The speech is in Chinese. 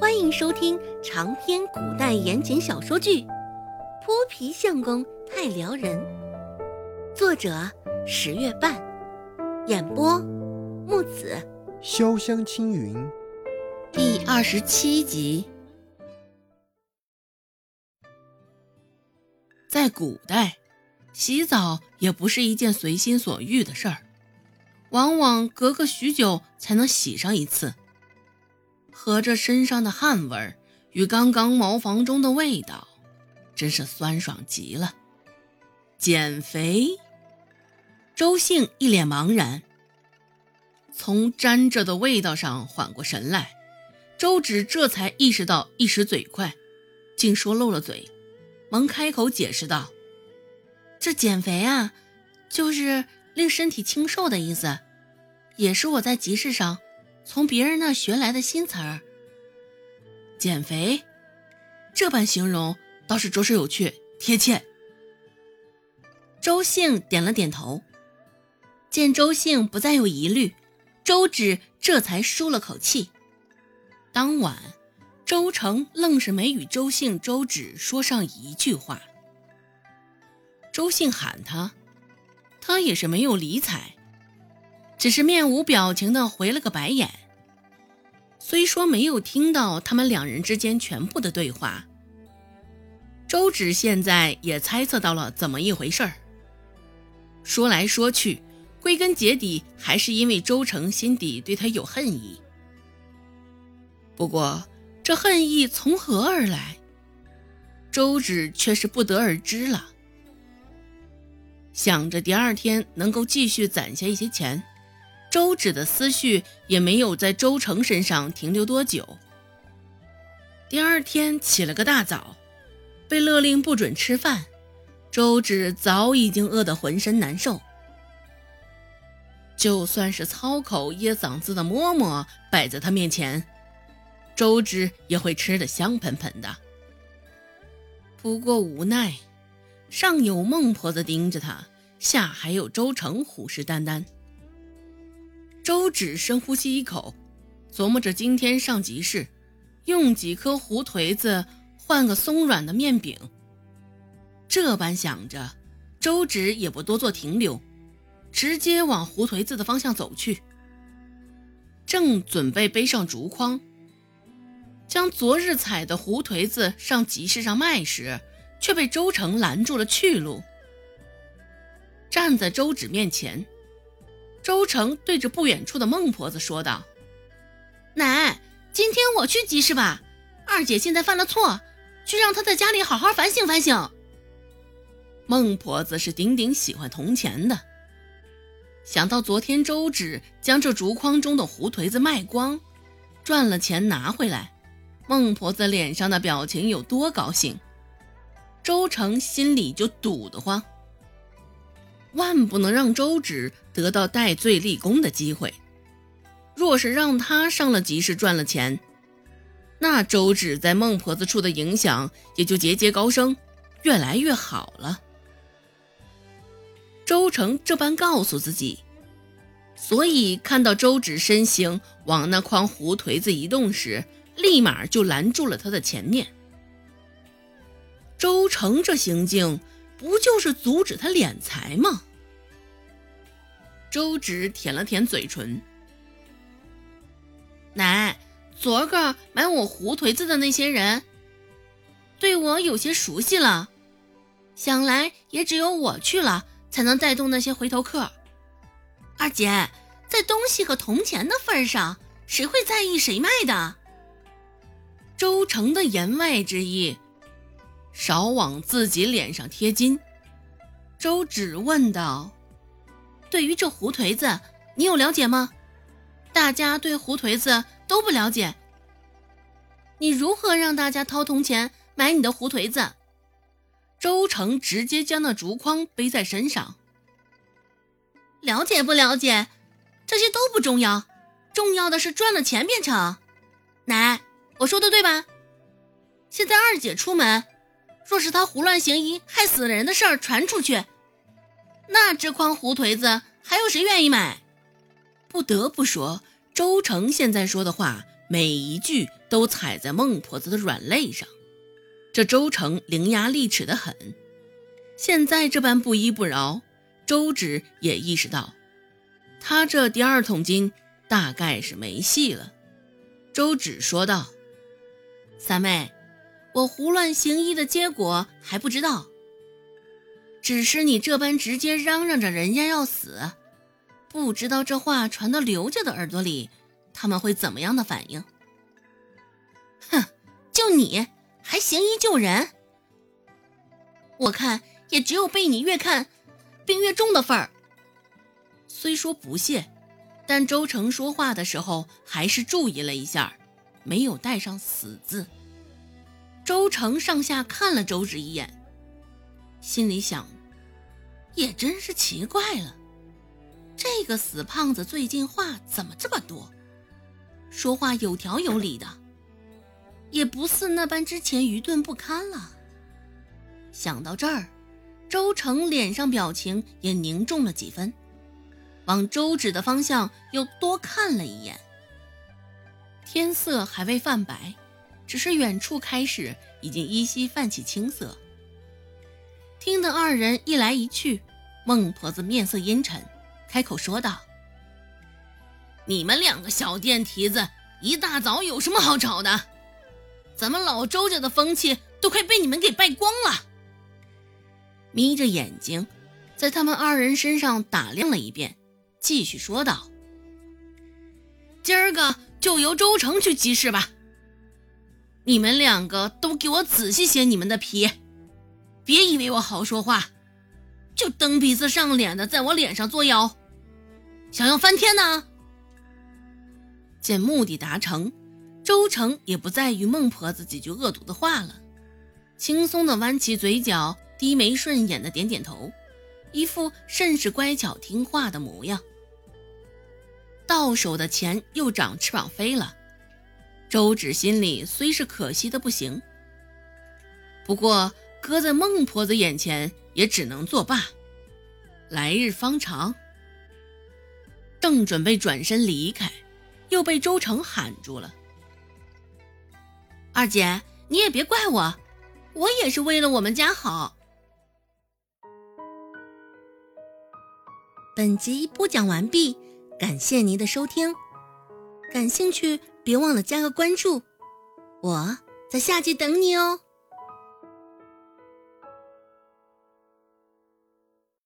欢迎收听长篇古代言情小说剧《泼皮相公太撩人》，作者十月半，演播木子潇湘青云，第二十七集。在古代，洗澡也不是一件随心所欲的事儿，往往隔个许久才能洗上一次。合着身上的汗味儿与刚刚茅房中的味道，真是酸爽极了。减肥？周兴一脸茫然，从沾着的味道上缓过神来，周芷这才意识到一时嘴快，竟说漏了嘴，忙开口解释道：“这减肥啊，就是令身体清瘦的意思，也是我在集市上。”从别人那学来的新词儿，减肥，这般形容倒是着实有趣贴切。周兴点了点头，见周兴不再有疑虑，周芷这才舒了口气。当晚，周成愣是没与周兴、周芷说上一句话。周兴喊他，他也是没有理睬。只是面无表情的回了个白眼。虽说没有听到他们两人之间全部的对话，周芷现在也猜测到了怎么一回事儿。说来说去，归根结底还是因为周成心底对他有恨意。不过这恨意从何而来，周芷却是不得而知了。想着第二天能够继续攒下一些钱。周芷的思绪也没有在周成身上停留多久。第二天起了个大早，被勒令不准吃饭，周芷早已经饿得浑身难受。就算是操口噎嗓子的馍馍摆在他面前，周芷也会吃得香喷喷的。不过无奈，上有孟婆子盯着他，下还有周成虎视眈眈。周芷深呼吸一口，琢磨着今天上集市，用几颗胡颓子换个松软的面饼。这般想着，周芷也不多做停留，直接往胡颓子的方向走去。正准备背上竹筐，将昨日采的胡颓子上集市上卖时，却被周成拦住了去路。站在周芷面前。周成对着不远处的孟婆子说道：“奶，今天我去集市吧。二姐现在犯了错，去让她在家里好好反省反省。”孟婆子是顶顶喜欢铜钱的，想到昨天周芷将这竹筐中的胡颓子卖光，赚了钱拿回来，孟婆子脸上的表情有多高兴，周成心里就堵得慌。万不能让周芷得到戴罪立功的机会。若是让他上了集市赚了钱，那周芷在孟婆子处的影响也就节节高升，越来越好了。周成这般告诉自己，所以看到周芷身形往那筐胡颓子移动时，立马就拦住了他的前面。周成这行径。不就是阻止他敛财吗？周芷舔了舔嘴唇，奶，昨个买我胡颓子的那些人，对我有些熟悉了，想来也只有我去了，才能带动那些回头客。二姐，在东西和铜钱的份上，谁会在意谁卖的？周成的言外之意。少往自己脸上贴金，周芷问道：“对于这胡颓子，你有了解吗？大家对胡颓子都不了解，你如何让大家掏铜钱买你的胡颓子？”周成直接将那竹筐背在身上。了解不了解，这些都不重要，重要的是赚了钱便成。奶，我说的对吧？现在二姐出门。若是她胡乱行医害死人的事儿传出去，那这筐胡颓子还有谁愿意买？不得不说，周成现在说的话每一句都踩在孟婆子的软肋上。这周成伶牙俐齿的很，现在这般不依不饶，周芷也意识到，他这第二桶金大概是没戏了。周芷说道：“三妹，我胡乱行医的结果还不知道，只是你这般直接嚷嚷着人家要死，不知道这话传到刘家的耳朵里，他们会怎么样的反应？哼，就你。”还行医救人，我看也只有被你越看病越重的份儿。虽说不屑，但周成说话的时候还是注意了一下，没有带上“死”字。周成上下看了周芷一眼，心里想：也真是奇怪了，这个死胖子最近话怎么这么多，说话有条有理的。也不似那般之前愚钝不堪了。想到这儿，周成脸上表情也凝重了几分，往周芷的方向又多看了一眼。天色还未泛白，只是远处开始已经依稀泛起青色。听得二人一来一去，孟婆子面色阴沉，开口说道：“你们两个小电蹄子，一大早有什么好吵的？”咱们老周家的风气都快被你们给败光了。眯着眼睛，在他们二人身上打量了一遍，继续说道：“今儿个就由周成去集市吧。你们两个都给我仔细些你们的皮，别以为我好说话，就蹬鼻子上脸的在我脸上作妖，想要翻天呢？”见目的达成。周成也不再与孟婆子几句恶毒的话了，轻松的弯起嘴角，低眉顺眼的点点头，一副甚是乖巧听话的模样。到手的钱又长翅膀飞了，周芷心里虽是可惜的不行，不过搁在孟婆子眼前也只能作罢，来日方长。正准备转身离开，又被周成喊住了。二姐，你也别怪我，我也是为了我们家好。本集播讲完毕，感谢您的收听，感兴趣别忘了加个关注，我在下集等你哦。